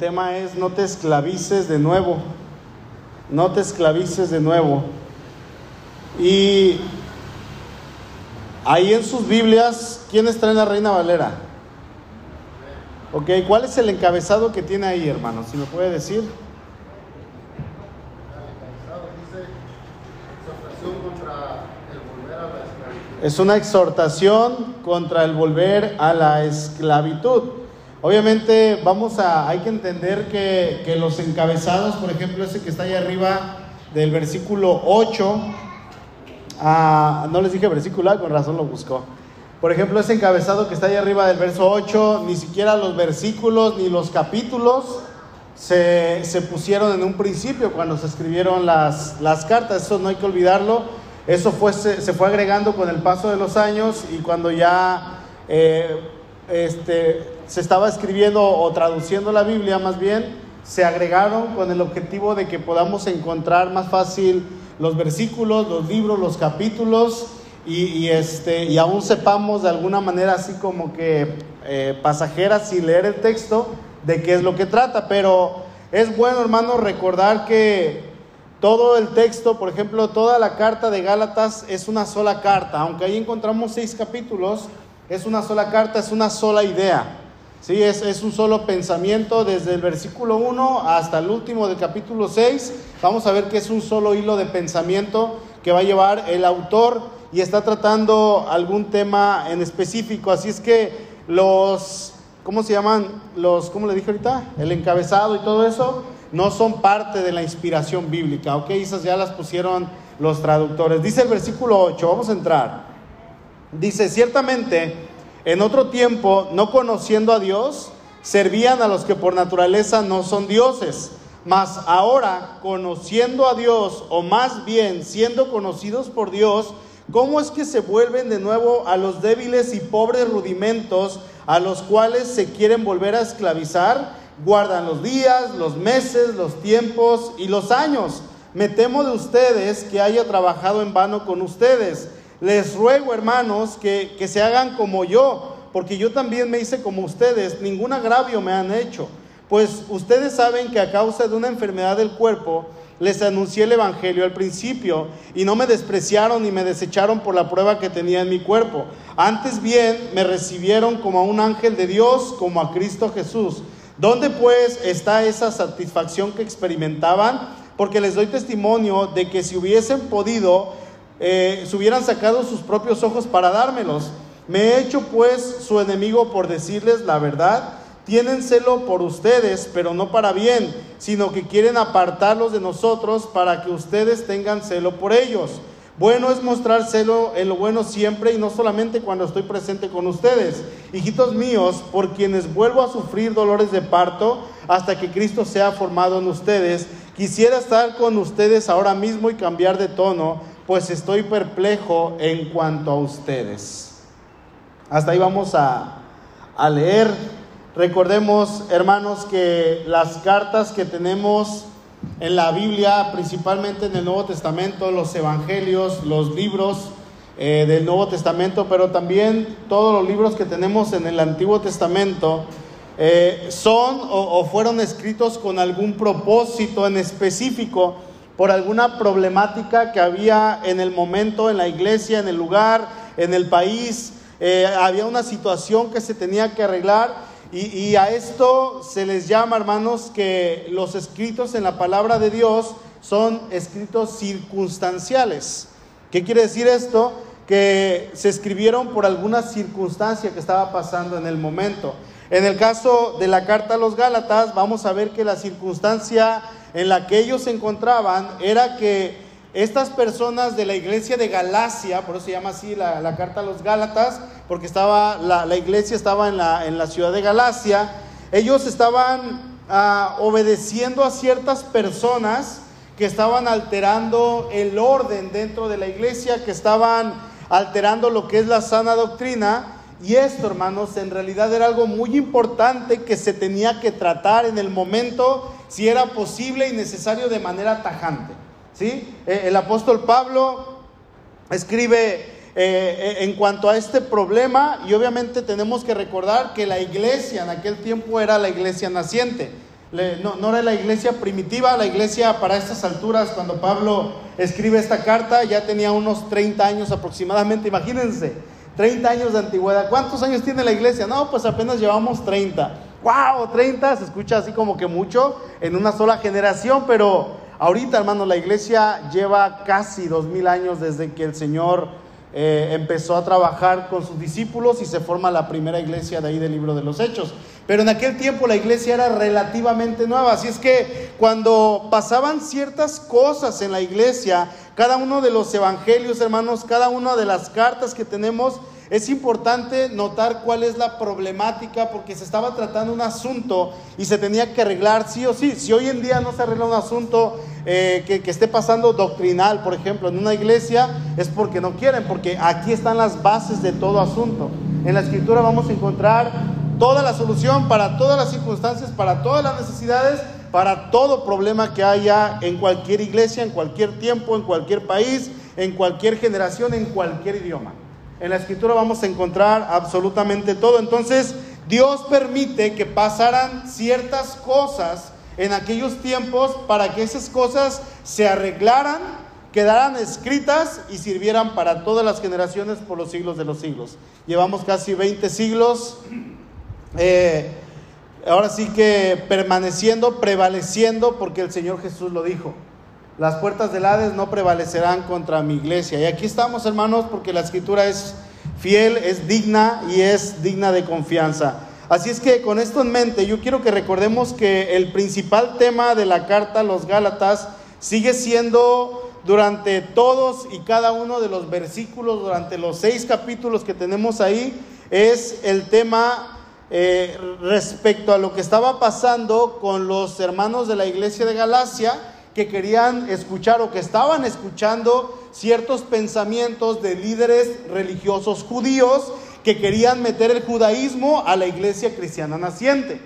tema es no te esclavices de nuevo. No te esclavices de nuevo. Y ahí en sus Biblias, ¿quiénes traen la Reina Valera? Ok, ¿cuál es el encabezado que tiene ahí, hermano? Si me puede decir. Es una exhortación contra el volver a la esclavitud. Obviamente vamos a, hay que entender que, que los encabezados, por ejemplo, ese que está ahí arriba del versículo 8, ah, no les dije versículo, con razón lo buscó. Por ejemplo, ese encabezado que está ahí arriba del verso 8, ni siquiera los versículos ni los capítulos se, se pusieron en un principio cuando se escribieron las, las cartas, eso no hay que olvidarlo. Eso fue, se, fue agregando con el paso de los años y cuando ya eh, este, se estaba escribiendo o traduciendo la Biblia más bien, se agregaron con el objetivo de que podamos encontrar más fácil los versículos, los libros, los capítulos y, este, y aún sepamos de alguna manera así como que eh, pasajeras sin leer el texto de qué es lo que trata. Pero es bueno, hermano, recordar que todo el texto, por ejemplo, toda la carta de Gálatas es una sola carta, aunque ahí encontramos seis capítulos, es una sola carta, es una sola idea. Sí, es, es un solo pensamiento desde el versículo 1 hasta el último del capítulo 6. Vamos a ver que es un solo hilo de pensamiento que va a llevar el autor y está tratando algún tema en específico. Así es que los, ¿cómo se llaman? Los, ¿cómo le dije ahorita? El encabezado y todo eso no son parte de la inspiración bíblica, ¿ok? Esas ya las pusieron los traductores. Dice el versículo 8, vamos a entrar. Dice, ciertamente, en otro tiempo, no conociendo a Dios, servían a los que por naturaleza no son dioses. Mas ahora, conociendo a Dios, o más bien siendo conocidos por Dios, ¿cómo es que se vuelven de nuevo a los débiles y pobres rudimentos a los cuales se quieren volver a esclavizar? guardan los días, los meses, los tiempos y los años. Me temo de ustedes que haya trabajado en vano con ustedes. Les ruego, hermanos, que, que se hagan como yo, porque yo también me hice como ustedes. Ningún agravio me han hecho. Pues ustedes saben que a causa de una enfermedad del cuerpo, les anuncié el Evangelio al principio y no me despreciaron ni me desecharon por la prueba que tenía en mi cuerpo. Antes bien me recibieron como a un ángel de Dios, como a Cristo Jesús. ¿Dónde pues está esa satisfacción que experimentaban? Porque les doy testimonio de que si hubiesen podido, eh, se hubieran sacado sus propios ojos para dármelos. Me he hecho pues su enemigo por decirles la verdad. Tienen celo por ustedes, pero no para bien, sino que quieren apartarlos de nosotros para que ustedes tengan celo por ellos. Bueno es mostrar celo en lo bueno siempre y no solamente cuando estoy presente con ustedes. Hijitos míos, por quienes vuelvo a sufrir dolores de parto hasta que Cristo sea formado en ustedes, quisiera estar con ustedes ahora mismo y cambiar de tono, pues estoy perplejo en cuanto a ustedes. Hasta ahí vamos a, a leer. Recordemos, hermanos, que las cartas que tenemos en la Biblia, principalmente en el Nuevo Testamento, los evangelios, los libros eh, del Nuevo Testamento, pero también todos los libros que tenemos en el Antiguo Testamento, eh, son o, o fueron escritos con algún propósito en específico, por alguna problemática que había en el momento, en la iglesia, en el lugar, en el país. Eh, había una situación que se tenía que arreglar y, y, a esto se les llama, hermanos, que los escritos en la palabra de Dios son escritos circunstanciales. ¿Qué quiere decir esto? Que se escribieron por alguna circunstancia que estaba pasando en el momento. En el caso de la carta a los Gálatas, vamos a ver que la circunstancia en la que ellos se encontraban era que estas personas de la iglesia de Galacia, por eso se llama así la, carta a los Gálatas, porque estaba, la, iglesia estaba en la, en la ciudad de Galacia, ellos estaban uh, obedeciendo a ciertas personas que estaban alterando el orden dentro de la iglesia, que estaban alterando lo que es la sana doctrina. Y esto, hermanos, en realidad era algo muy importante que se tenía que tratar en el momento, si era posible y necesario de manera tajante. ¿sí? Eh, el apóstol Pablo escribe eh, en cuanto a este problema y obviamente tenemos que recordar que la iglesia en aquel tiempo era la iglesia naciente. no, no era la iglesia primitiva, la iglesia para estas alturas, cuando Pablo escribe esta carta, ya tenía unos 30 años aproximadamente, imagínense, 30 años de antigüedad. ¿Cuántos años tiene la iglesia? No, pues apenas llevamos 30. ¡Wow! 30 se escucha así como que mucho en una sola generación, pero ahorita, hermano, la iglesia lleva casi dos mil años desde que el Señor eh, empezó a trabajar con sus discípulos y se forma la primera iglesia de ahí del libro de los Hechos. Pero en aquel tiempo la iglesia era relativamente nueva, así es que cuando pasaban ciertas cosas en la iglesia, cada uno de los evangelios, hermanos, cada una de las cartas que tenemos, es importante notar cuál es la problemática porque se estaba tratando un asunto y se tenía que arreglar sí o sí. Si hoy en día no se arregla un asunto eh, que, que esté pasando doctrinal, por ejemplo, en una iglesia, es porque no quieren, porque aquí están las bases de todo asunto. En la escritura vamos a encontrar toda la solución para todas las circunstancias, para todas las necesidades, para todo problema que haya en cualquier iglesia, en cualquier tiempo, en cualquier país, en cualquier generación, en cualquier idioma. En la escritura vamos a encontrar absolutamente todo. Entonces, Dios permite que pasaran ciertas cosas en aquellos tiempos para que esas cosas se arreglaran, quedaran escritas y sirvieran para todas las generaciones por los siglos de los siglos. Llevamos casi 20 siglos, eh, ahora sí que permaneciendo, prevaleciendo, porque el Señor Jesús lo dijo las puertas del Hades no prevalecerán contra mi iglesia. Y aquí estamos, hermanos, porque la escritura es fiel, es digna y es digna de confianza. Así es que con esto en mente, yo quiero que recordemos que el principal tema de la carta a los Gálatas sigue siendo durante todos y cada uno de los versículos, durante los seis capítulos que tenemos ahí, es el tema eh, respecto a lo que estaba pasando con los hermanos de la iglesia de Galacia que querían escuchar o que estaban escuchando ciertos pensamientos de líderes religiosos judíos que querían meter el judaísmo a la iglesia cristiana naciente.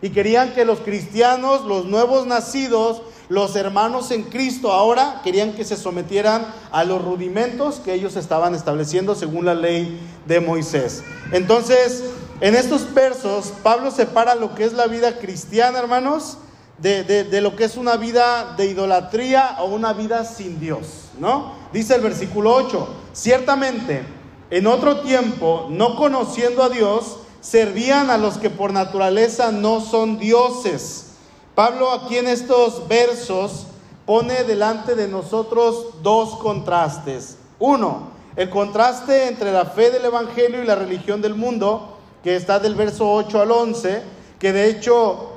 Y querían que los cristianos, los nuevos nacidos, los hermanos en Cristo ahora querían que se sometieran a los rudimentos que ellos estaban estableciendo según la ley de Moisés. Entonces, en estos versos, Pablo separa lo que es la vida cristiana, hermanos, de, lo que es una vida de idolatría o una vida sin Dios, ¿no? Dice el versículo 8, ciertamente en otro tiempo, no conociendo a Dios, servían a los que por naturaleza no son dioses. Pablo aquí en estos versos pone delante de nosotros dos contrastes. Uno, el contraste entre la fe del Evangelio y la religión del mundo, que está del verso 8 al 11, que de hecho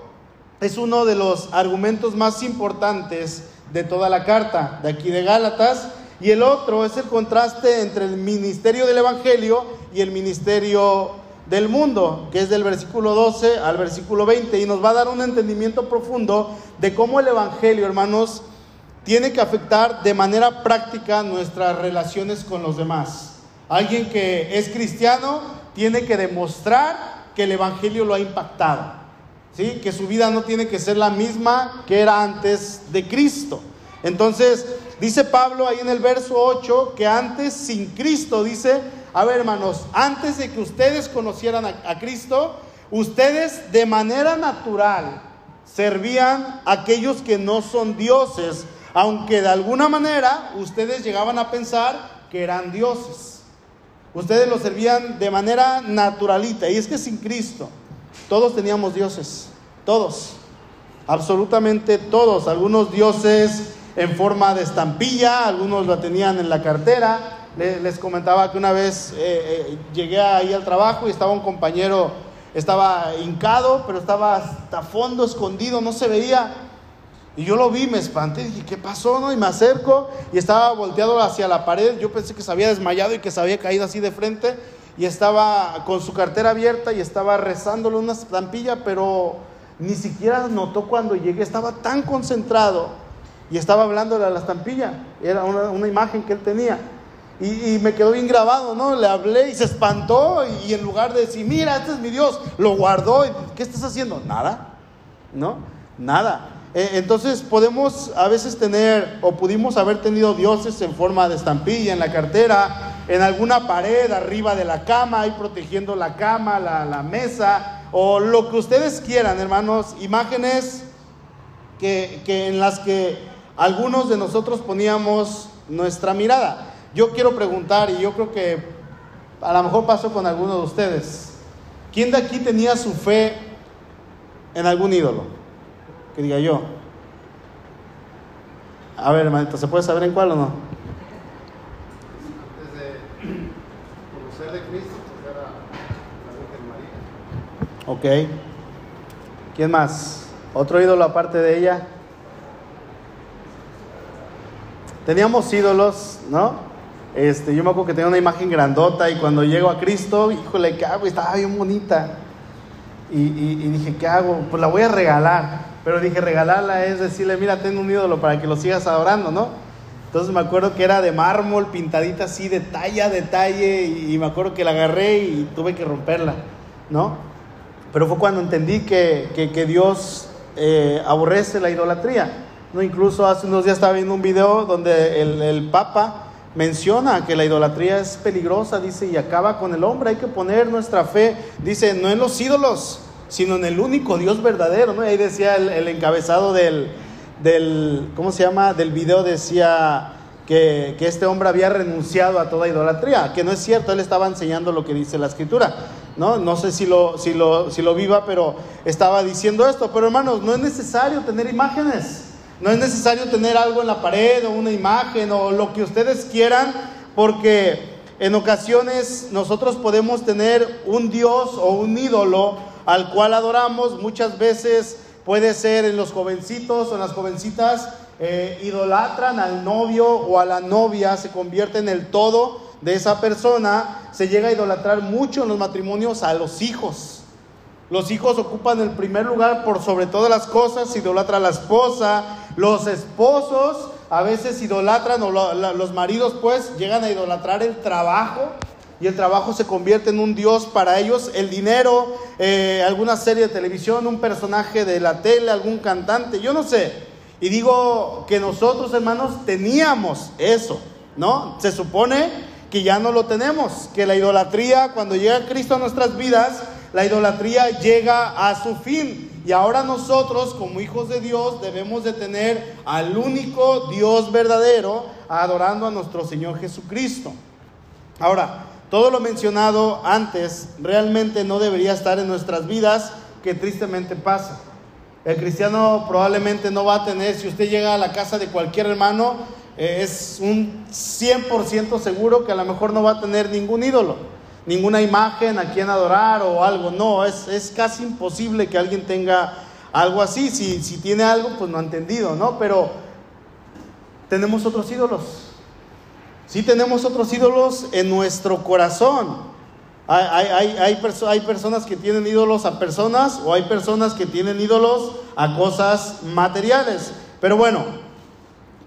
es uno de los argumentos más importantes de toda la carta, de aquí de Gálatas, y el otro es el contraste entre el ministerio del Evangelio y el ministerio del mundo, que es del versículo 12 al versículo 20, y nos va a dar un entendimiento profundo de cómo el Evangelio, hermanos, tiene que afectar de manera práctica nuestras relaciones con los demás. Alguien que es cristiano tiene que demostrar que el Evangelio lo ha impactado. ¿Sí? Que su vida no tiene que ser la misma que era antes de Cristo. Entonces, dice Pablo ahí en el verso 8 que antes sin Cristo, dice, a ver hermanos, antes de que ustedes conocieran a, a Cristo, ustedes de manera natural servían a aquellos que no son dioses, aunque de alguna manera ustedes llegaban a pensar que eran dioses. Ustedes los servían de manera naturalita, y es que sin Cristo todos teníamos dioses, todos, absolutamente todos. Algunos dioses en forma de estampilla, algunos la tenían en la cartera. Les comentaba que una vez eh, eh, llegué ahí al trabajo y estaba un compañero, estaba hincado, pero estaba hasta fondo, escondido, no se veía. Y yo lo vi, me espanté, dije, ¿qué pasó? No? Y me acerco y estaba volteado hacia la pared. Yo pensé que se había desmayado y que se había caído así de frente y estaba con su cartera abierta y estaba rezándole una estampilla, pero ni siquiera notó cuando llegué, estaba tan concentrado y estaba hablándole a la estampilla, era una, imagen que él tenía. Y, me quedó bien grabado, ¿no? Le hablé y se espantó y, en lugar de decir, mira, este es mi Dios, lo guardó. ¿Qué estás haciendo? Nada, ¿no? Nada. Eh, entonces podemos a veces tener o pudimos haber tenido dioses en forma de estampilla en la cartera, en alguna pared arriba de la cama, ahí protegiendo la cama, la, mesa, o lo que ustedes quieran, hermanos, imágenes que, que en las que algunos de nosotros poníamos nuestra mirada. Yo quiero preguntar, y yo creo que a lo mejor pasó con algunos de ustedes, ¿quién de aquí tenía su fe en algún ídolo? Que diga yo. A ver, hermanito, ¿se puede saber en cuál o no? Antes de conocer de Cristo, pues era la Virgen María. Ok. ¿Quién más? ¿Otro ídolo aparte de ella? Teníamos ídolos, ¿no? Este, yo me acuerdo que tenía una imagen grandota y cuando llego a Cristo, híjole, ¿qué hago? Estaba bien bonita. Y, y- y dije, ¿qué hago? Pues la voy a regalar. Pero dije, regalarla es decirle, mira, tengo un ídolo para que lo sigas adorando, ¿no? Entonces me acuerdo que era de mármol, pintadita así, detalle a detalle, y, me acuerdo que la agarré y tuve que romperla, ¿no? Pero fue cuando entendí que, que- Dios eh, aborrece la idolatría. ¿no? Incluso hace unos días estaba viendo un video donde el Papa menciona que la idolatría es peligrosa, dice, y acaba con el hombre. Hay que poner nuestra fe, dice, no en los ídolos, sino en el único Dios verdadero. ¿no? Y ahí decía el, encabezado del, del, ¿cómo se llama? Del video, decía que, que este hombre había renunciado a toda idolatría, que no es cierto, él estaba enseñando lo que dice la escritura. ¿no? No sé si lo, si, lo, si lo viva, pero estaba diciendo esto. Pero hermanos, no es necesario tener imágenes. No es necesario tener algo en la pared o una imagen o lo que ustedes quieran, porque en ocasiones nosotros podemos tener un Dios o un ídolo al cual adoramos. Muchas veces puede ser en los jovencitos o en las jovencitas, eh, idolatran al novio o a la novia, se convierte en el todo de esa persona. Se llega a idolatrar mucho en los matrimonios a los hijos. Los hijos ocupan el primer lugar por sobre todas las cosas, se idolatra a la esposa, los esposos a veces idolatran, o los maridos pues llegan a idolatrar el trabajo y el trabajo se convierte en un dios para ellos, el dinero, eh, alguna serie de televisión, un personaje de la tele, algún cantante, yo no sé. Y digo que nosotros hermanos teníamos eso, ¿no? Se supone que ya no lo tenemos, que la idolatría cuando llega Cristo a nuestras vidas, la idolatría llega a su fin. Y ahora nosotros, como hijos de Dios, debemos de tener al único Dios verdadero, adorando a nuestro Señor Jesucristo. Ahora, todo lo mencionado antes realmente no debería estar en nuestras vidas, que tristemente pasa. El cristiano probablemente no va a tener, si usted llega a la casa de cualquier hermano, eh, es un 100% seguro que a lo mejor no va a tener ningún ídolo, ninguna imagen a quien adorar o algo. No, es, es casi imposible que alguien tenga algo así. Si, si tiene algo, pues no ha entendido, ¿no? Pero tenemos otros ídolos. Sí tenemos otros ídolos en nuestro corazón. Hay, hay, hay, hay, perso- hay personas que tienen ídolos a personas o hay personas que tienen ídolos a cosas materiales. Pero bueno,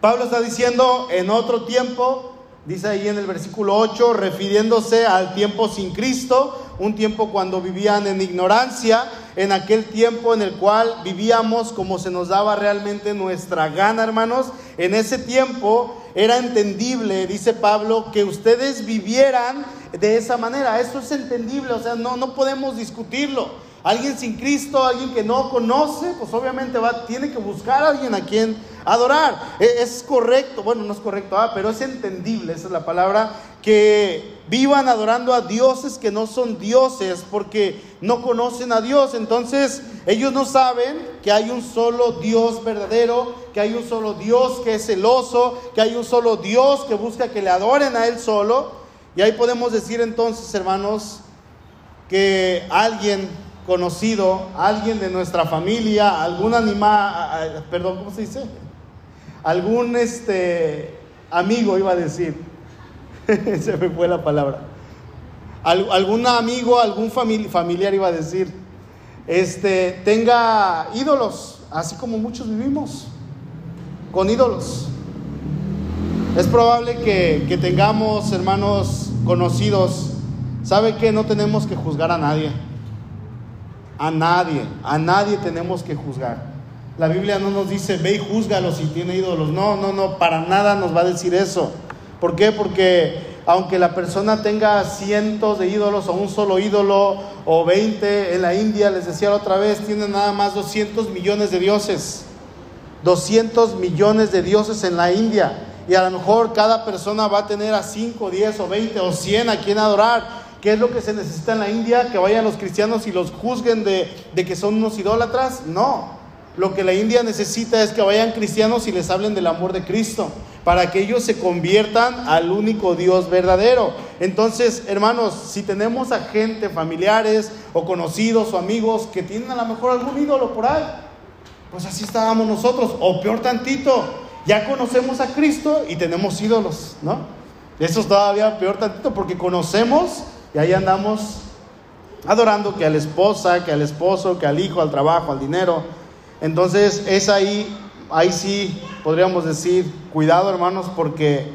Pablo está diciendo en otro tiempo, dice ahí en el versículo 8, refiriéndose al tiempo sin Cristo, un tiempo cuando vivían en ignorancia, en aquel tiempo en el cual vivíamos como se nos daba realmente nuestra gana, hermanos. En ese tiempo era entendible, dice Pablo, que ustedes vivieran de esa manera. Eso es entendible, o sea, no, no podemos discutirlo. Alguien sin Cristo, alguien que no conoce, pues obviamente va, tiene que buscar a alguien a quien adorar. E- Es, correcto, bueno, no es correcto, ah, pero es entendible, esa es la palabra, que vivan adorando a dioses que no son dioses porque no conocen a Dios. Entonces, ellos no saben que hay un solo Dios verdadero, que hay un solo Dios que es celoso, que hay un solo Dios que busca que le adoren a Él solo. Y ahí podemos decir entonces, hermanos, que alguien conocido, alguien de nuestra familia, algún animal, perdón, ¿cómo se dice? Algún este amigo iba a decir, se me fue la palabra. Al- algún amigo, algún famili- familiar iba a decir, este, tenga ídolos, así como muchos vivimos, con ídolos. Es probable que, que tengamos hermanos conocidos. ¿Sabe que No tenemos que juzgar a nadie. A nadie, a nadie tenemos que juzgar. La Biblia no nos dice, ve y júzgalo si tiene ídolos. No, no, no, para nada nos va a decir eso. ¿Por qué? Porque aunque la persona tenga cientos de ídolos o un solo ídolo o 20, en la India, les decía la otra vez, tienen nada más 200 millones de dioses. 200 millones de dioses en la India. Y a lo mejor cada persona va a tener a 5, 10 o 20 o 100 a quien adorar. ¿Qué es lo que se necesita en la India? ¿Que vayan los cristianos y los juzguen de, que son unos idólatras? No. Lo que la India necesita es que vayan cristianos y les hablen del amor de Cristo, para que ellos se conviertan al único Dios verdadero. Entonces, hermanos, si tenemos a gente, familiares o conocidos o amigos que tienen a lo mejor algún ídolo por ahí, pues así estábamos nosotros, o peor tantito, ya conocemos a Cristo y tenemos ídolos, ¿no? Eso es todavía peor tantito porque conocemos y ahí andamos adorando que a la esposa, que al esposo, que al hijo, al trabajo, al dinero. Entonces es ahí, ahí sí podríamos decir, cuidado hermanos, porque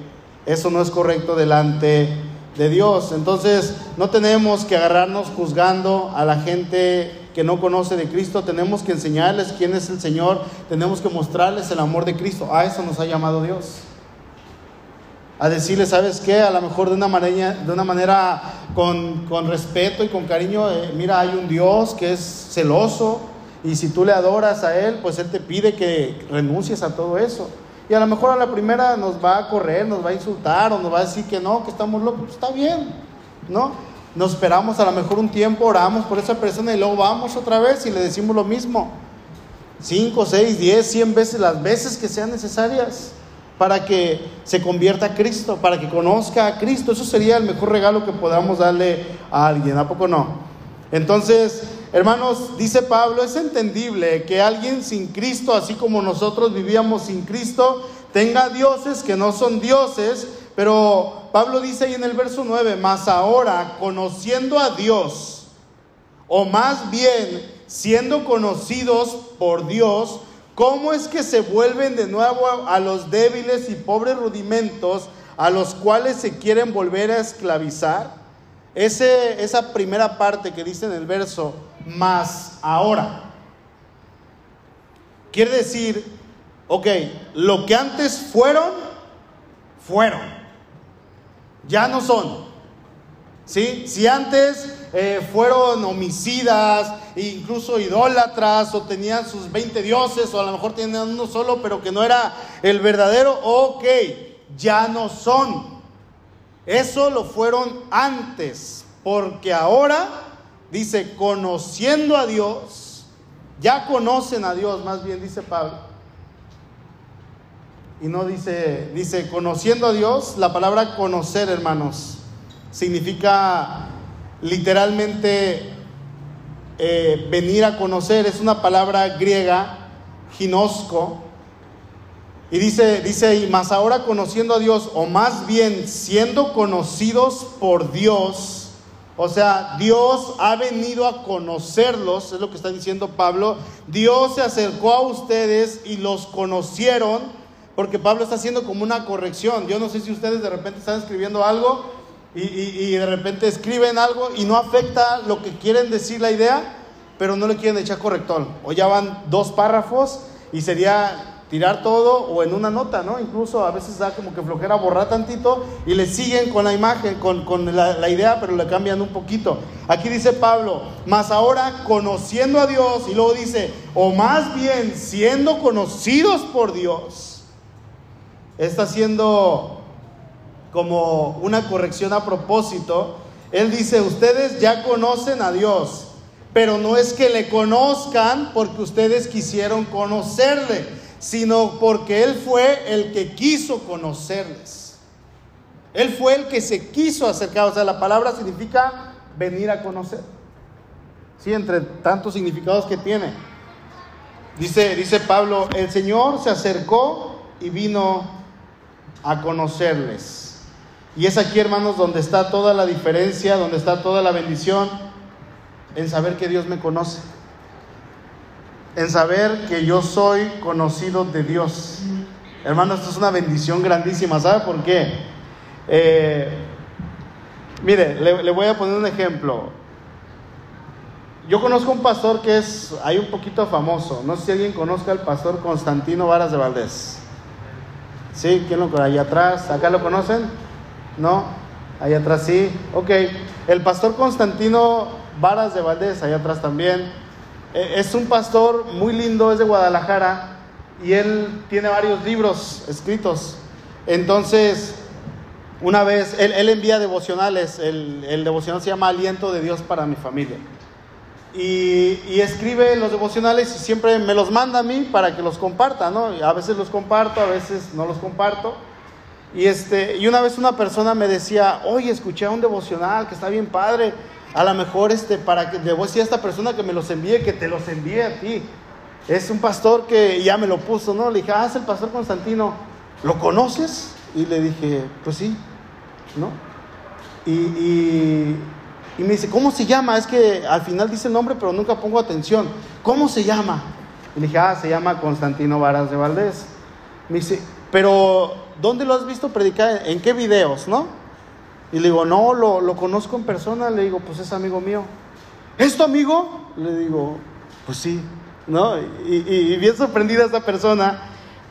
eso no es correcto delante de Dios. Entonces no tenemos que agarrarnos juzgando a la gente que no conoce de Cristo, tenemos que enseñarles quién es el Señor, tenemos que mostrarles el amor de Cristo. A eso nos ha llamado Dios a decirle, ¿sabes qué? A lo mejor de una manera, de una manera con, con respeto y con cariño, eh, mira, hay un Dios que es celoso y si tú le adoras a Él, pues Él te pide que renuncies a todo eso. Y a lo mejor a la primera nos va a correr, nos va a insultar o nos va a decir que no, que estamos locos. Pues está bien, ¿no? Nos esperamos a lo mejor un tiempo, oramos por esa persona y luego vamos otra vez y le decimos lo mismo. Cinco, seis, diez, cien veces, las veces que sean necesarias para que se convierta a Cristo, para que conozca a Cristo. Eso sería el mejor regalo que podamos darle a alguien, ¿a poco no? Entonces, hermanos, dice Pablo, es entendible que alguien sin Cristo, así como nosotros vivíamos sin Cristo, tenga dioses que no son dioses, pero Pablo dice ahí en el verso 9, más ahora, conociendo a Dios, o más bien siendo conocidos por Dios, ¿Cómo es que se vuelven de nuevo a los débiles y pobres rudimentos a los cuales se quieren volver a esclavizar? Ese, esa primera parte que dice en el verso, más ahora. Quiere decir, ok, lo que antes fueron, fueron. Ya no son. ¿Sí? Si antes eh, fueron homicidas, incluso idólatras, o tenían sus 20 dioses, o a lo mejor tenían uno solo, pero que no era el verdadero, ok, ya no son. Eso lo fueron antes, porque ahora, dice, conociendo a Dios, ya conocen a Dios, más bien dice Pablo. Y no dice, dice, conociendo a Dios, la palabra conocer, hermanos, significa literalmente eh, venir a conocer, es una palabra griega, ginosco, y dice, dice, más ahora conociendo a Dios, o más bien siendo conocidos por Dios, o sea, Dios ha venido a conocerlos, es lo que está diciendo Pablo, Dios se acercó a ustedes y los conocieron, porque Pablo está haciendo como una corrección. Yo no sé si ustedes de repente están escribiendo algo y, de repente escriben algo y no afecta lo que quieren decir la idea, pero no le quieren echar corrector. O ya van dos párrafos y sería tirar todo o en una nota, ¿no? Incluso a veces da como que flojera borrar tantito y le siguen con la imagen, con, la, la, idea, pero le cambian un poquito. Aquí dice Pablo, más ahora conociendo a Dios, y luego dice, o más bien siendo conocidos por Dios, está siendo como una corrección a propósito, él dice, ustedes ya conocen a Dios, pero no es que le conozcan porque ustedes quisieron conocerle, sino porque Él fue el que quiso conocerles. Él fue el que se quiso acercar. O sea, la palabra significa venir a conocer. Sí, entre tantos significados que tiene. Dice, dice Pablo, el Señor se acercó y vino a conocerles. Y es aquí, hermanos, donde está toda la diferencia, donde está toda la bendición, en saber que Dios me conoce, en saber que yo soy conocido de Dios. Hermanos, esto es una bendición grandísima, ¿sabe por qué? Eh, mire, le, voy a poner un ejemplo. Yo conozco un pastor que es, hay un poquito famoso, no sé si alguien conozca al pastor Constantino Varas de Valdés. ¿Sí? ¿Quién lo conoce? Ahí atrás, ¿acá lo conocen? ¿No? Ahí atrás sí. Ok, el pastor Constantino Varas de Valdés, ahí atrás también. Eh, es un pastor muy lindo, es de Guadalajara. y él tiene varios libros escritos. Entonces, una vez, él, envía devocionales, el, el, devocional se llama Aliento de Dios para mi familia. Y, y, escribe los devocionales y siempre me los manda a mí para que los comparta, ¿no? A veces los comparto, a veces no los comparto. Y, este, y una vez una persona me decía, oye, escuché un devocional que está bien padre, a lo mejor este, para que le voy a decir a esta persona que me los envíe, que te los envíe a ti. Es un pastor que ya me lo puso, ¿no? Le dije, ah, es el pastor Constantino, ¿lo conoces? Y le dije, pues sí, ¿no? Y, y, y, me dice, ¿cómo se llama? Es que al final dice el nombre, pero nunca pongo atención. ¿Cómo se llama? Y le dije, ah, se llama Constantino Varas de Valdés. Me dice, pero ¿dónde lo has visto predicar? ¿En qué videos, no? Y le digo, no, lo, lo conozco en persona. Le digo, pues es amigo mío. ¿Es tu amigo? Le digo, pues sí, ¿no? Y, bien sorprendida esta persona,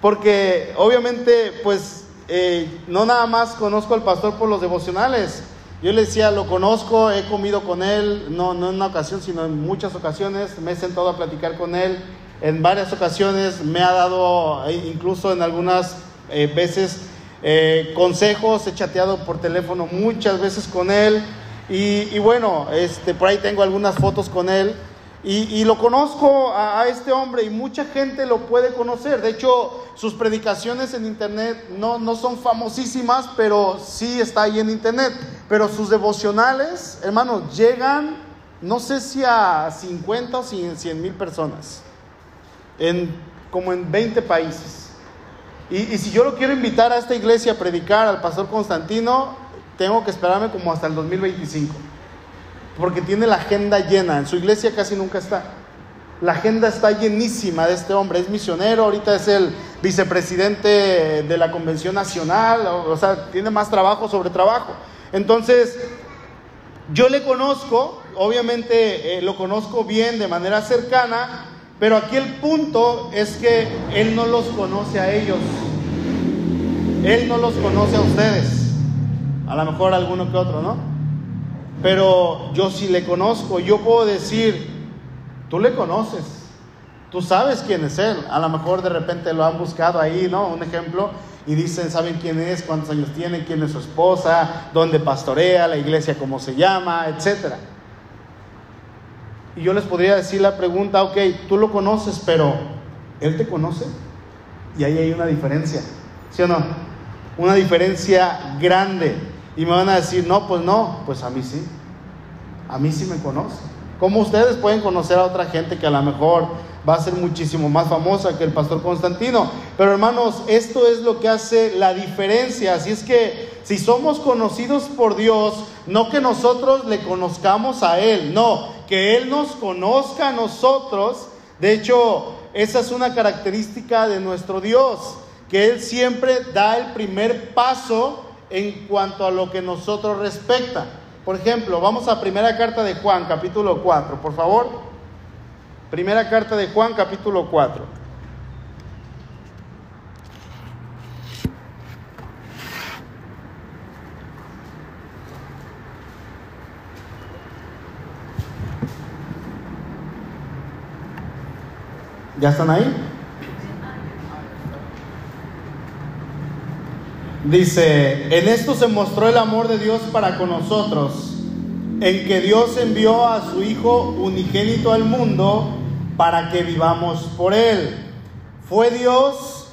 porque obviamente, pues eh, no nada más conozco al pastor por los devocionales. Yo le decía, lo conozco, he comido con él, no, no en una ocasión, sino en muchas ocasiones. Me he sentado a platicar con él. En varias ocasiones me ha dado, eh, incluso en algunas eh, veces, eh, consejos. He chateado por teléfono muchas veces con él. Y, bueno, este, por ahí tengo algunas fotos con él. Y, y, lo conozco a, a, este hombre y mucha gente lo puede conocer. De hecho, sus predicaciones en internet no, no son famosísimas, pero sí está ahí en internet. Pero sus devocionales, hermanos, llegan, no sé si a 50 o 100 mil personas, en, como en 20 países. Y, si yo lo quiero invitar a esta iglesia a predicar al pastor Constantino, tengo que esperarme como hasta el 2025 porque tiene la agenda llena. En su iglesia casi nunca está. La agenda está llenísima de este hombre. Es misionero, ahorita es el vicepresidente de la Convención Nacional, o, o sea, tiene más trabajo sobre trabajo. Entonces, yo le conozco, obviamente eh, lo conozco bien de manera cercana, pero aquí el punto es que él no los conoce a ellos. Él no los conoce a ustedes. A lo mejor alguno que otro, ¿no? Pero yo sí le conozco, yo puedo decir, tú le conoces, tú sabes quién es él. A lo mejor de repente lo han buscado ahí, ¿no? Un ejemplo, y dicen, saben quién es, cuántos años tiene, quién es su esposa, dónde pastorea, la iglesia cómo se llama, etc. Y yo les podría decir la pregunta, ok, tú lo conoces, pero ¿él te conoce? Y ahí hay una diferencia, ¿sí o no? Una diferencia grande. Y me van a decir, no, pues no, pues a mí sí. A mí sí me conoce. ¿Cómo ustedes pueden conocer a otra gente que a lo mejor va a ser muchísimo más famosa que el pastor Constantino? Pero hermanos, esto es lo que hace la diferencia. Así es que si somos conocidos por Dios, no que nosotros le conozcamos a Él, no, que Él nos conozca a nosotros. De hecho, esa es una característica de nuestro Dios, que Él siempre da el primer paso en cuanto a lo que nosotros respecta. Por ejemplo, vamos a primera carta de Juan, capítulo 4, por favor. Primera carta de Juan, capítulo 4. ¿Ya están ahí? Dice, en esto se mostró el amor de Dios para con nosotros, en que Dios envió a su Hijo unigénito al mundo para que vivamos por Él. Fue Dios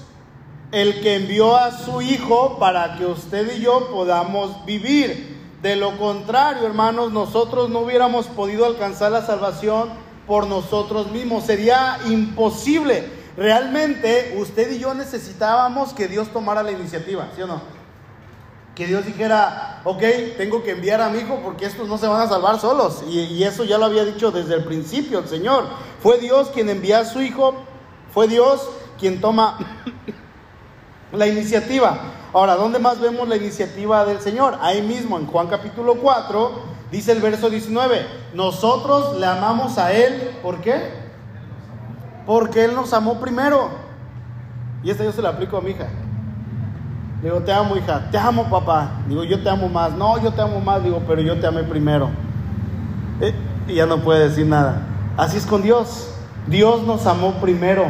el que envió a su Hijo para que usted y yo podamos vivir. De lo contrario, hermanos, nosotros no hubiéramos podido alcanzar la salvación por nosotros mismos. Sería imposible. Realmente usted y yo necesitábamos que Dios tomara la iniciativa, ¿sí o no? Que Dios dijera, ok, tengo que enviar a mi hijo porque estos no se van a salvar solos. Y, eso ya lo había dicho desde el principio el Señor. Fue Dios quien envía a su hijo, fue Dios quien toma la iniciativa. Ahora, ¿dónde más vemos la iniciativa del Señor? Ahí mismo, en Juan capítulo 4, dice el verso 19, nosotros le amamos a Él, ¿por qué? Porque Él nos amó primero. Y esta yo se la aplico a mi hija. Digo, te amo, hija. Te amo, papá. Digo, yo te amo más. No, yo te amo más. Digo, pero yo te amé primero. Eh, y ya no puede decir nada. Así es con Dios. Dios nos amó primero.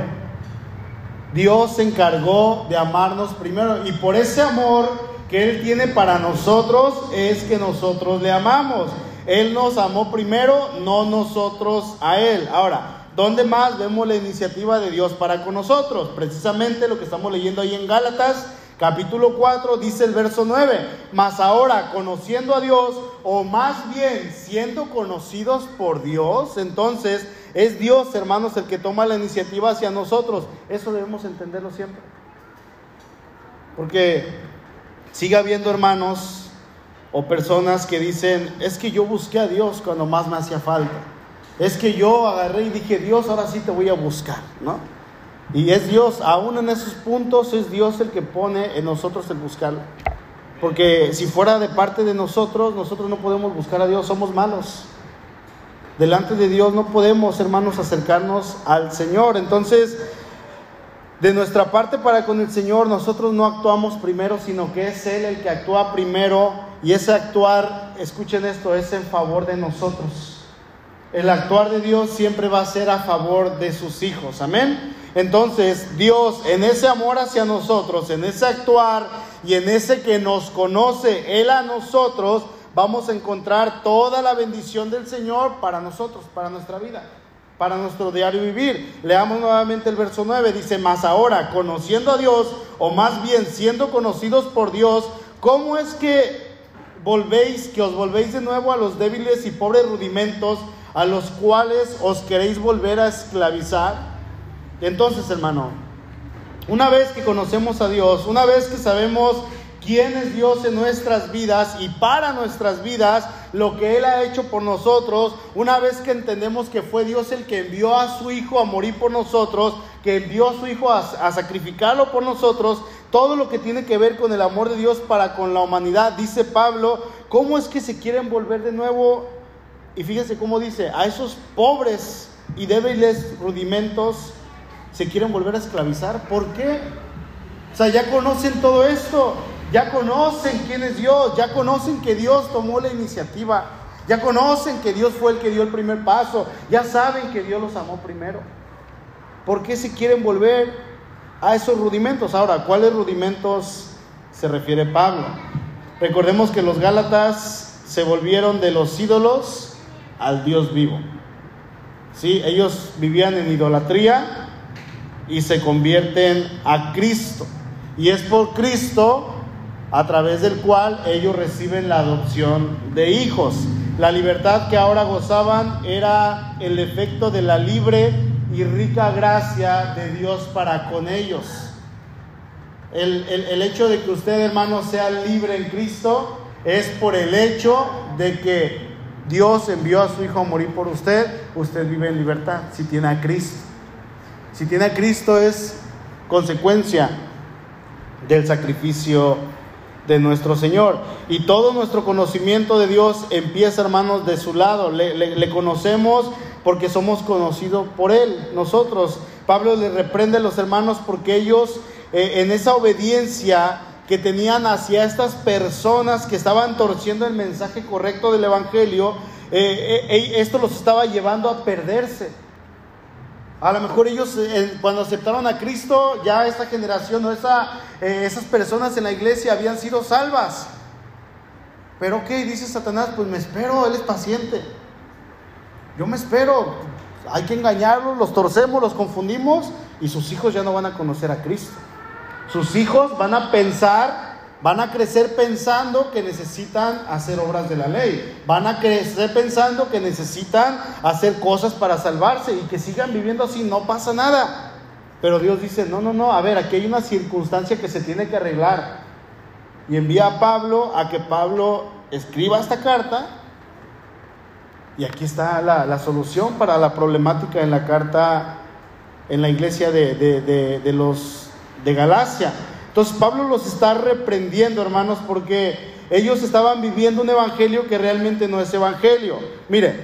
Dios se encargó de amarnos primero y por ese amor que Él tiene para nosotros es que nosotros le amamos. Él nos amó primero, no nosotros a Él. Ahora, ¿dónde más vemos la iniciativa de Dios para con nosotros? Precisamente lo que estamos leyendo ahí en Gálatas, capítulo 4, dice el verso 9. Mas ahora, conociendo a Dios, o más bien siendo conocidos por Dios, entonces es Dios, hermanos, el que toma la iniciativa hacia nosotros. Eso debemos entenderlo siempre. Porque sigue habiendo hermanos o personas que dicen, es que yo busqué a Dios cuando más me hacía falta. Es que yo agarré y dije, Dios, ahora sí te voy a buscar, ¿no? Y es Dios, aún en esos puntos es Dios el que pone en nosotros el buscarlo. Porque si fuera de parte de nosotros, nosotros no podemos buscar a Dios, somos malos. Delante de Dios no podemos, hermanos, acercarnos al Señor. Entonces, de nuestra parte para con el Señor, nosotros no actuamos primero, sino que es Él el que actúa primero. Y ese actuar, escuchen esto, es en favor de nosotros. El actuar de Dios siempre va a ser a favor de sus hijos. Amén. Entonces, Dios, en ese amor hacia nosotros, en ese actuar y en ese que nos conoce Él a nosotros, vamos a encontrar toda la bendición del Señor para nosotros, para nuestra vida, para nuestro diario vivir. Leamos nuevamente el verso 9, dice, más ahora, conociendo a Dios, o más bien siendo conocidos por Dios, ¿cómo es que volvéis, que os volvéis de nuevo a los débiles y pobres rudimentos a los cuales os queréis volver a esclavizar? Entonces, hermano, una vez que conocemos a Dios, una vez que sabemos quién es Dios en nuestras vidas y para nuestras vidas, lo que Él ha hecho por nosotros, una vez que entendemos que fue Dios el que envió a su Hijo a morir por nosotros, que envió a su Hijo a, a, sacrificarlo por nosotros, todo lo que tiene que ver con el amor de Dios para con la humanidad, dice Pablo, ¿cómo es que se quieren volver de nuevo? Y fíjense cómo dice, a esos pobres y débiles rudimentos se quieren volver a esclavizar. ¿Por qué? O sea, ya conocen todo esto ya conocen quién es Dios, ya conocen que Dios tomó la iniciativa, ya conocen que Dios fue el que dio el primer paso, ya saben que Dios los amó primero. ¿Por qué se quieren volver a esos rudimentos? Ahora, ¿cuáles rudimentos se refiere Pablo? Recordemos que los Gálatas se volvieron de los ídolos al Dios vivo. ¿Sí? Ellos vivían en idolatría y se convierten a Cristo. Y es por Cristo a través del cual ellos reciben la adopción de hijos. La libertad que ahora gozaban era el efecto de la libre y rica gracia de Dios para con ellos. El, el, hecho de que usted, hermano, sea libre en Cristo es por el hecho de que Dios envió a su Hijo a morir por usted. Usted vive en libertad si tiene a Cristo. Si tiene a Cristo es consecuencia del sacrificio de nuestro Señor. Y todo nuestro conocimiento de Dios empieza, hermanos, de su lado. Le, conocemos porque somos conocidos por Él, nosotros. Pablo le reprende a los hermanos porque ellos, eh, en esa obediencia que tenían hacia estas personas que estaban torciendo el mensaje correcto del Evangelio, eh, eh, esto los estaba llevando a perderse. A lo mejor ellos eh, cuando aceptaron a Cristo, ya esta generación o esa, eh, esas personas en la iglesia habían sido salvas. Pero ¿qué dice Satanás? Pues me espero, él es paciente. Yo me espero. Hay que engañarlos, los torcemos, los confundimos y sus hijos ya no van a conocer a Cristo. Sus hijos van a pensar Van a crecer pensando que necesitan hacer obras de la ley. Van a crecer pensando que necesitan hacer cosas para salvarse y que sigan viviendo así, no pasa nada. Pero Dios dice, no, no, no, a ver, aquí hay una circunstancia que se tiene que arreglar. Y envía a Pablo a que Pablo escriba esta carta. Y aquí está la, la solución para la problemática en la carta en la iglesia de, de, de los de Galacia. Entonces Pablo los está reprendiendo, hermanos, porque ellos estaban viviendo un evangelio que realmente no es evangelio. Mire,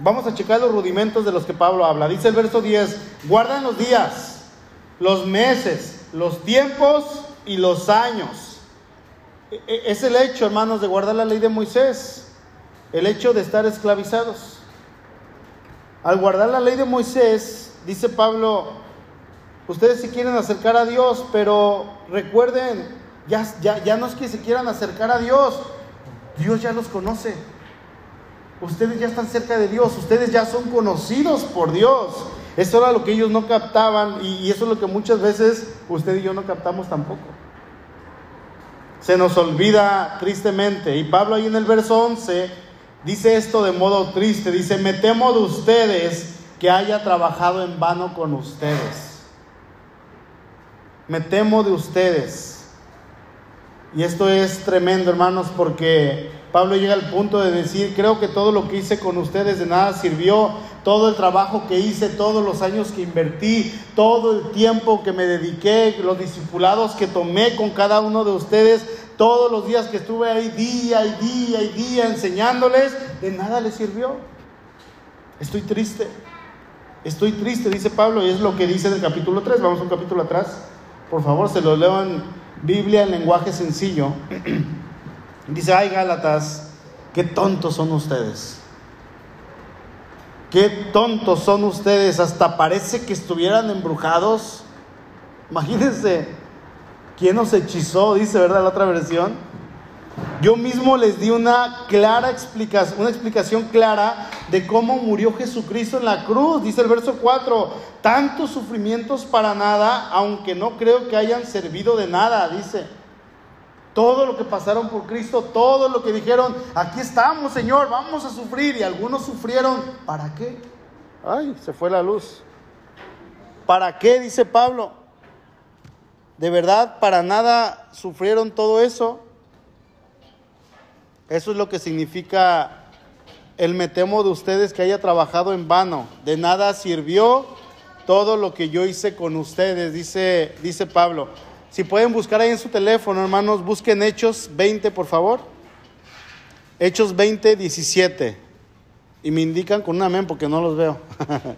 vamos a checar los rudimentos de los que Pablo habla. Dice el verso 10, guardan los días, los meses, los tiempos y los años. E, e, es el hecho, hermanos, de guardar la ley de Moisés, el hecho de estar esclavizados. Al guardar la ley de Moisés, dice Pablo, ustedes se quieren acercar a Dios, pero recuerden, ya, ya, ya no es que se quieran acercar a Dios, Dios ya los conoce. Ustedes ya están cerca de Dios, ustedes ya son conocidos por Dios. Eso era lo que ellos no captaban y, eso es lo que muchas veces usted y yo no captamos tampoco. Se nos olvida tristemente. Y Pablo ahí en el verso 11 dice esto de modo triste. Dice, me temo de ustedes que haya trabajado en vano con ustedes. Me temo de ustedes. Y esto es tremendo, hermanos, porque Pablo llega al punto de decir, creo que todo lo que hice con ustedes de nada sirvió, todo el trabajo que hice, todos los años que invertí, todo el tiempo que me dediqué, los discipulados que tomé con cada uno de ustedes, todos los días que estuve ahí día y día y día enseñándoles, de nada les sirvió. Estoy triste, estoy triste, dice Pablo, y es lo que dice en el capítulo 3, vamos a un capítulo atrás, por favor, se lo leo en Biblia en lenguaje sencillo. Dice, ay Gálatas, qué tontos son ustedes. Qué tontos son ustedes. Hasta parece que estuvieran embrujados. Imagínense, ¿quién nos hechizó? Dice, ¿verdad? La otra versión. Yo mismo les di una clara explicación, una explicación clara de cómo murió Jesucristo en la cruz. Dice el verso 4, tantos sufrimientos para nada, aunque no creo que hayan servido de nada, dice. Todo lo que pasaron por Cristo, todo lo que dijeron, aquí estamos, Señor, vamos a sufrir. Y algunos sufrieron, ¿para qué? Ay, se fue la luz. ¿Para qué? Dice Pablo. ¿De verdad para nada sufrieron todo eso? Eso es lo que significa el me temo de ustedes que haya trabajado en vano. De nada sirvió todo lo que yo hice con ustedes, dice, dice Pablo. Si pueden buscar ahí en su teléfono, hermanos, busquen Hechos 20, por favor. Hechos 20, 17. Y me indican con un amén porque no los veo.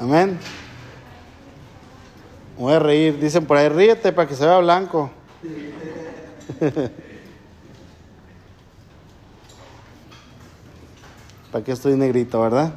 amén. Voy a reír. Dicen por ahí, ríete para que se vea blanco. ¿Para qué estoy negrito, verdad?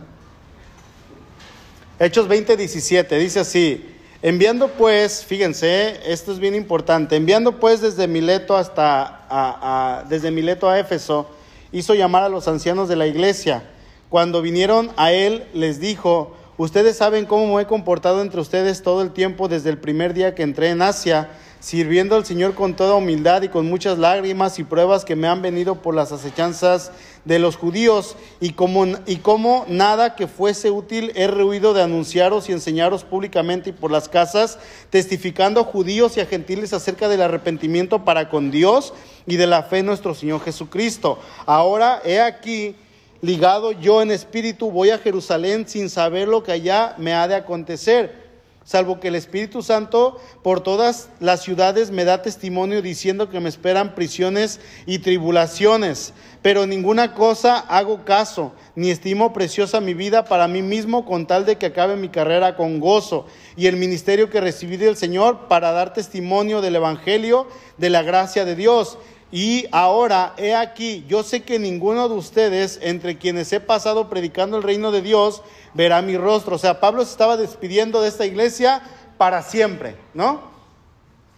Hechos 20, 17, dice así, enviando pues, fíjense, esto es bien importante, enviando pues desde Mileto hasta, desde Mileto a Éfeso, hizo llamar a los ancianos de la iglesia. Cuando vinieron a él, les dijo, ustedes saben cómo me he comportado entre ustedes todo el tiempo desde el primer día que entré en Asia, sirviendo al Señor con toda humildad y con muchas lágrimas y pruebas que me han venido por las acechanzas de los judíos, y como, y como nada que fuese útil he rehuido de anunciaros y enseñaros públicamente y por las casas, testificando a judíos y a gentiles acerca del arrepentimiento para con Dios y de la fe en nuestro Señor Jesucristo. Ahora he aquí, ligado yo en espíritu, voy a Jerusalén sin saber lo que allá me ha de acontecer salvo que el Espíritu Santo por todas las ciudades me da testimonio diciendo que me esperan prisiones y tribulaciones. Pero ninguna cosa hago caso, ni estimo preciosa mi vida para mí mismo con tal de que acabe mi carrera con gozo y el ministerio que recibí del Señor para dar testimonio del Evangelio de la gracia de Dios. Y ahora, he aquí, yo sé que ninguno de ustedes, entre quienes he pasado predicando el reino de Dios, verá mi rostro. O sea, Pablo se estaba despidiendo de esta iglesia para siempre, ¿no?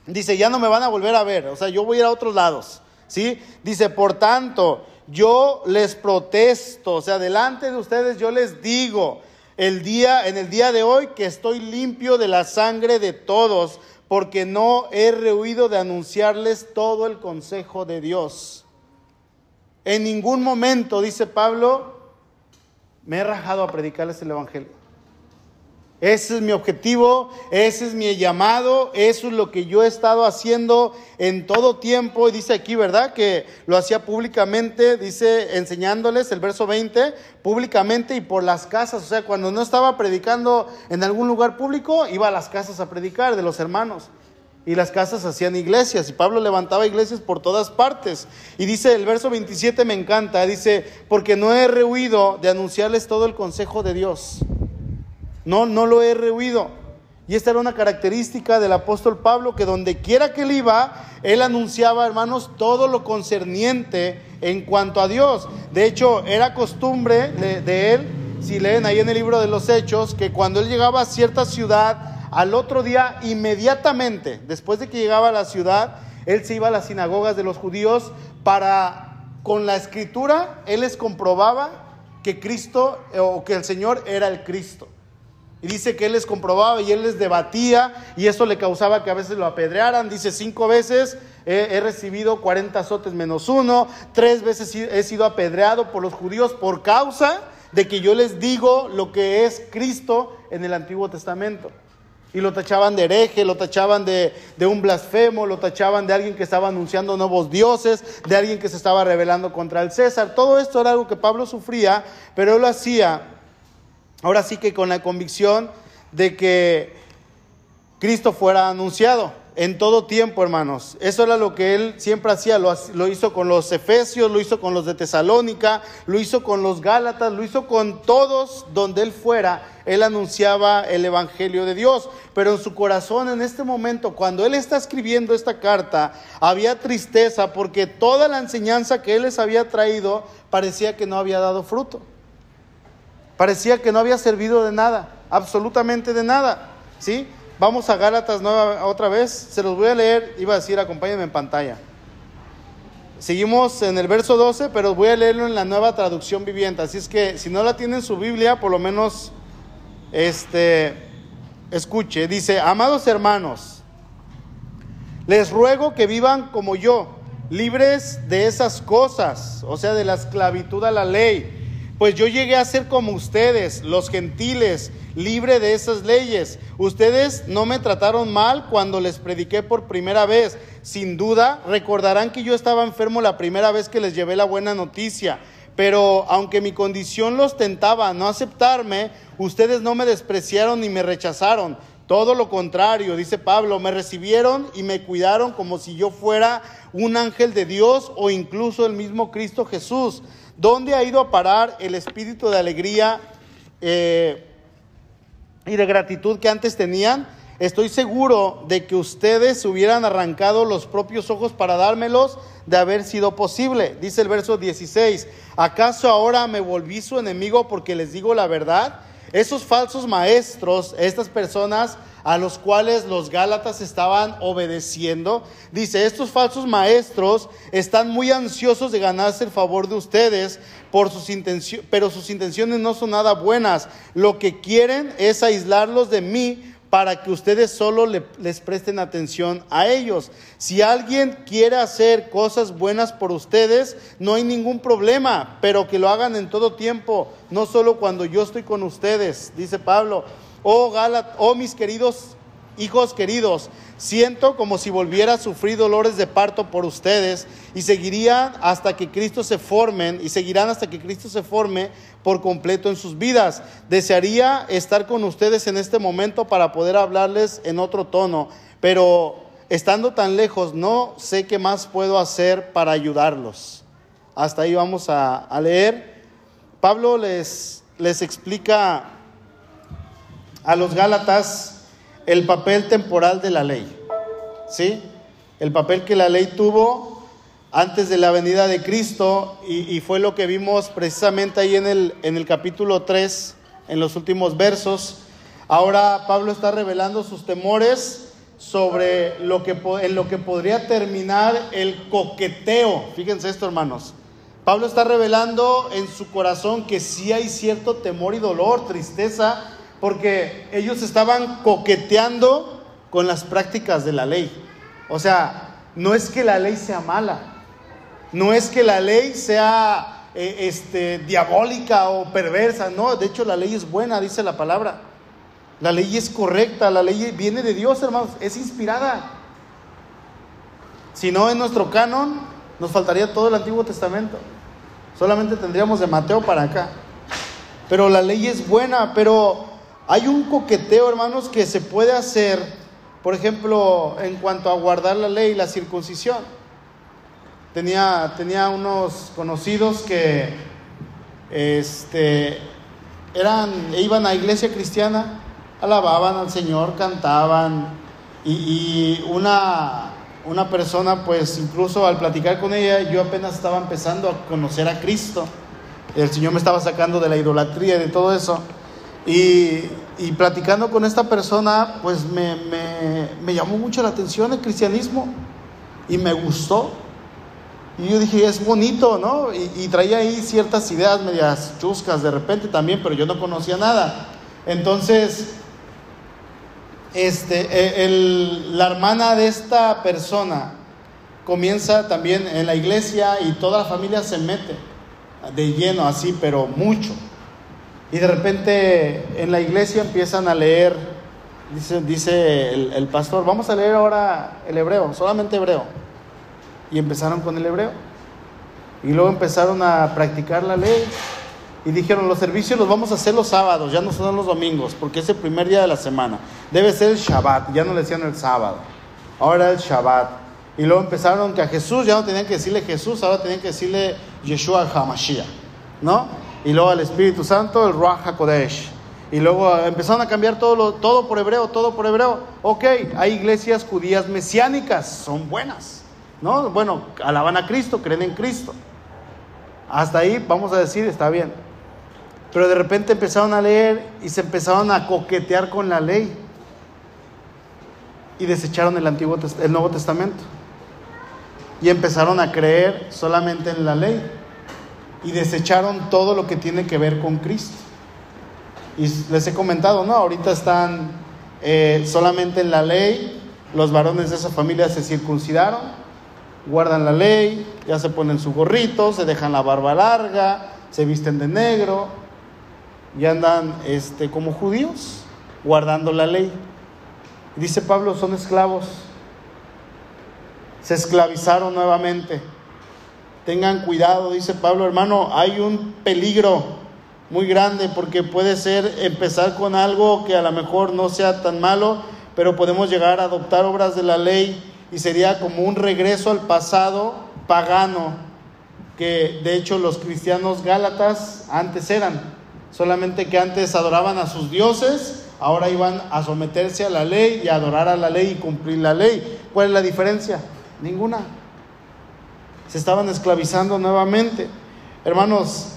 Dice, ya no me van a volver a ver, o sea, yo voy a ir a otros lados, ¿sí? Dice, por tanto, yo les protesto, o sea, delante de ustedes yo les digo, el día, en el día de hoy que estoy limpio de la sangre de todos, porque no he rehuido de anunciarles todo el consejo de Dios. En ningún momento, dice Pablo, me he rajado a predicarles el Evangelio. Ese es mi objetivo, ese es mi llamado, eso es lo que yo he estado haciendo en todo tiempo. Y dice aquí, ¿verdad? Que lo hacía públicamente, dice enseñándoles el verso 20, públicamente y por las casas. O sea, cuando no estaba predicando en algún lugar público, iba a las casas a predicar de los hermanos. Y las casas hacían iglesias y Pablo levantaba iglesias por todas partes. Y dice el verso 27 me encanta, dice, porque no he rehuido de anunciarles todo el consejo de Dios. No, no lo he rehuido. Y esta era una característica del apóstol Pablo, que donde quiera que él iba, él anunciaba, hermanos, todo lo concerniente en cuanto a Dios. De hecho, era costumbre de, de él si leen ahí en el libro de los Hechos, que cuando él llegaba a cierta ciudad, al otro día, inmediatamente, después de que llegaba a la ciudad, él se iba a las sinagogas de los judíos para, con la escritura, él les comprobaba que Cristo o que el Señor era el Cristo. Y dice que él les comprobaba y él les debatía y eso le causaba que a veces lo apedrearan. Dice cinco veces he, recibido 40 azotes menos uno, tres veces he sido apedreado por los judíos por causa de que yo les digo lo que es Cristo en el Antiguo Testamento. Y lo tachaban de hereje, lo tachaban de, de, un blasfemo, lo tachaban de alguien que estaba anunciando nuevos dioses, de alguien que se estaba rebelando contra el César. Todo esto era algo que Pablo sufría, pero él lo hacía, ahora sí que con la convicción de que Cristo fuera anunciado en todo tiempo, hermanos. Eso era lo que él siempre hacía. Lo, hizo con los Efesios, lo hizo con los de Tesalónica, lo hizo con los Gálatas, lo hizo con todos donde él fuera. Él anunciaba el Evangelio de Dios. Pero en su corazón, en este momento, cuando él está escribiendo esta carta, había tristeza porque toda la enseñanza que él les había traído parecía que no había dado fruto. Parecía que no había servido de nada, absolutamente de nada. ¿Sí? Vamos a Gálatas otra vez. Se los voy a leer. Iba a decir, acompáñenme en pantalla. Seguimos en el verso 12, pero voy a leerlo en la nueva traducción viviente. Así es que si no la tienen en su Biblia, por lo menos este, escuche. Dice, amados hermanos, les ruego que vivan como yo, libres de esas cosas, o sea, de la esclavitud a la ley. Pues yo llegué a ser como ustedes, los gentiles libre de esas leyes. Ustedes no me trataron mal cuando les prediqué por primera vez. Sin duda, recordarán que yo estaba enfermo la primera vez que les llevé la buena noticia. Pero aunque mi condición los tentaba a no aceptarme, ustedes no me despreciaron ni me rechazaron. Todo lo contrario, dice Pablo, me recibieron y me cuidaron como si yo fuera un ángel de Dios o incluso el mismo Cristo Jesús. ¿Dónde ha ido a parar el espíritu de alegría? Eh, y de gratitud que antes tenían, estoy seguro de que ustedes hubieran arrancado los propios ojos para dármelos de haber sido posible. Dice el verso 16, ¿acaso ahora me volví su enemigo porque les digo la verdad? Esos falsos maestros, estas personas a los cuales los Gálatas estaban obedeciendo, dice, estos falsos maestros están muy ansiosos de ganarse el favor de ustedes, por sus pero sus intenciones no son nada buenas. Lo que quieren es aislarlos de mí para que ustedes solo les presten atención a ellos. Si alguien quiere hacer cosas buenas por ustedes, no hay ningún problema, pero que lo hagan en todo tiempo, no solo cuando yo estoy con ustedes, dice Pablo. Oh, Galat, oh mis queridos hijos queridos, siento como si volviera a sufrir dolores de parto por ustedes y seguirían hasta que Cristo se formen y seguirán hasta que Cristo se forme por completo en sus vidas. Desearía estar con ustedes en este momento para poder hablarles en otro tono, pero estando tan lejos no sé qué más puedo hacer para ayudarlos. Hasta ahí vamos a, leer. Pablo les, les explica a los Gálatas el papel temporal de la ley. ¿Sí? El papel que la ley tuvo antes de la venida de Cristo y, fue lo que vimos precisamente ahí en el, en el capítulo 3, en los últimos versos. Ahora Pablo está revelando sus temores sobre lo que, en lo que podría terminar el coqueteo. Fíjense esto, hermanos. Pablo está revelando en su corazón que sí hay cierto temor y dolor, tristeza porque ellos estaban coqueteando con las prácticas de la ley. O sea, no es que la ley sea mala, no es que la ley sea eh, este, diabólica o perversa, no, de hecho la ley es buena, dice la palabra. La ley es correcta, la ley viene de Dios, hermanos, es inspirada. Si no en nuestro canon, nos faltaría todo el Antiguo Testamento. Solamente tendríamos de Mateo para acá. Pero la ley es buena, pero hay un coqueteo, hermanos, que se puede hacer, por ejemplo, en cuanto a guardar la ley, la circuncisión. Tenía, tenía unos conocidos que este, eran, iban a iglesia cristiana, alababan al Señor, cantaban, y, y una, una persona, pues incluso al platicar con ella, yo apenas estaba empezando a conocer a Cristo. El Señor me estaba sacando de la idolatría y de todo eso. Y, y platicando con esta persona, pues me, me, me llamó mucho la atención el cristianismo y me gustó. Y yo dije, es bonito, ¿no? Y, traía ahí ciertas ideas medias chuscas de repente también, pero yo no conocía nada. Entonces, este, e, la hermana de esta persona comienza también en la iglesia y toda la familia se mete de lleno así, pero mucho. Y de repente en la iglesia empiezan a leer, dice, el pastor, vamos a leer ahora el hebreo, solamente hebreo. Y empezaron con el hebreo. Y luego empezaron a practicar la ley. Y dijeron, los servicios los vamos a hacer los sábados, ya no son los domingos, porque es el primer día de la semana. Debe ser el Shabbat, ya no le decían el sábado. Ahora el Shabbat. Y luego empezaron que a Jesús ya no tenían que decirle Jesús, ahora tenían que decirle Yeshua HaMashiach, ¿no? Y luego al Espíritu Santo, el Ruach HaKodesh. Y luego empezaron a cambiar todo, lo, todo por hebreo, todo por hebreo. Ok, hay iglesias judías mesiánicas, son buenas, ¿no? Bueno, alaban a Cristo, creen en Cristo. Hasta ahí vamos a decir, está bien. Pero de repente empezaron a leer y se empezaron a coquetear con la ley. Y desecharon el, Antiguo, el Nuevo Testamento. Y empezaron a creer solamente en la ley. Y desecharon todo lo que tiene que ver con Cristo. Y les he comentado, ¿no? Ahorita están eh, solamente en la ley. Los varones de esa familia se circuncidaron, guardan la ley, ya se ponen su gorrito, se dejan la barba larga, se visten de negro, y andan este, como judíos, guardando la ley. Dice Pablo, son esclavos. Se esclavizaron nuevamente. Tengan cuidado, dice Pablo, hermano, hay un peligro muy grande porque puede ser empezar con algo que a lo mejor no sea tan malo, pero podemos llegar a adoptar obras de la ley y sería como un regreso al pasado pagano que de hecho los cristianos gálatas antes eran solamente que antes adoraban a sus dioses, ahora iban a someterse a la ley y a adorar a la ley y cumplir la ley. ¿Cuál es la diferencia? Ninguna. Se estaban esclavizando nuevamente. Hermanos,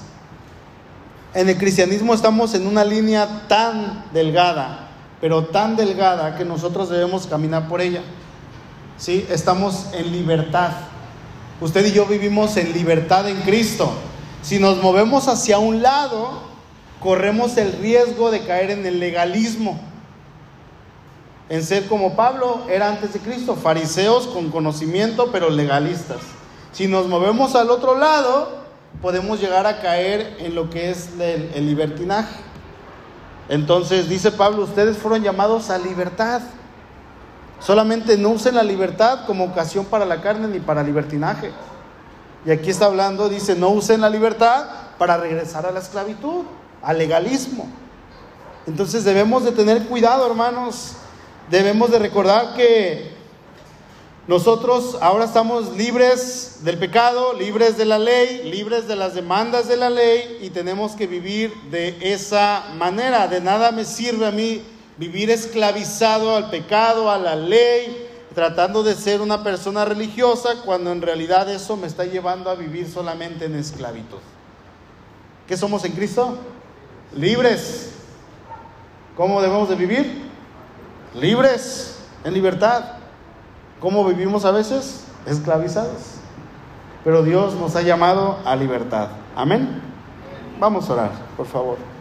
en el cristianismo estamos en una línea tan delgada, pero tan delgada que nosotros debemos caminar por ella. ¿Sí? Estamos en libertad. Usted y yo vivimos en libertad en Cristo. Si nos movemos hacia un lado, corremos el riesgo de caer en el legalismo, en ser como Pablo era antes de Cristo, fariseos con conocimiento pero legalistas. Si nos movemos al otro lado, podemos llegar a caer en lo que es el, el libertinaje. Entonces dice Pablo, ustedes fueron llamados a libertad. Solamente no usen la libertad como ocasión para la carne ni para libertinaje. Y aquí está hablando, dice, no usen la libertad para regresar a la esclavitud al legalismo. Entonces debemos de tener cuidado, hermanos. Debemos de recordar que nosotros ahora estamos libres del pecado, libres de la ley, libres de las demandas de la ley y tenemos que vivir de esa manera. De nada me sirve a mí vivir esclavizado al pecado, a la ley, tratando de ser una persona religiosa cuando en realidad eso me está llevando a vivir solamente en esclavitud. ¿Qué somos en Cristo? libres. ¿Cómo debemos de vivir? Libres, en libertad. ¿Cómo vivimos a veces? Esclavizados. Pero Dios nos ha llamado a libertad. Amén. Vamos a orar, por favor.